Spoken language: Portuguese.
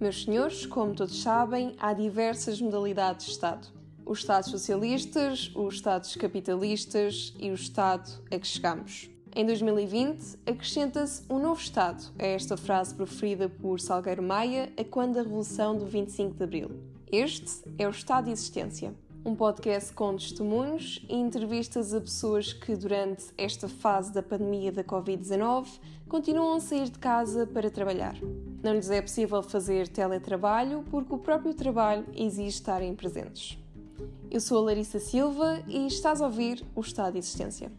Meus senhores, como todos sabem, há diversas modalidades de Estado. Os Estados socialistas, os Estados capitalistas e o Estado a que chegamos. Em 2020, acrescenta-se um novo Estado a esta frase proferida por Salgueiro Maia a quando da Revolução do 25 de Abril. Este é o Estado de Existência um podcast com testemunhos e entrevistas a pessoas que, durante esta fase da pandemia da Covid-19, continuam a sair de casa para trabalhar. Não lhes é possível fazer teletrabalho porque o próprio trabalho exige estarem presentes. Eu sou a Larissa Silva e estás a ouvir o Estado de Existência.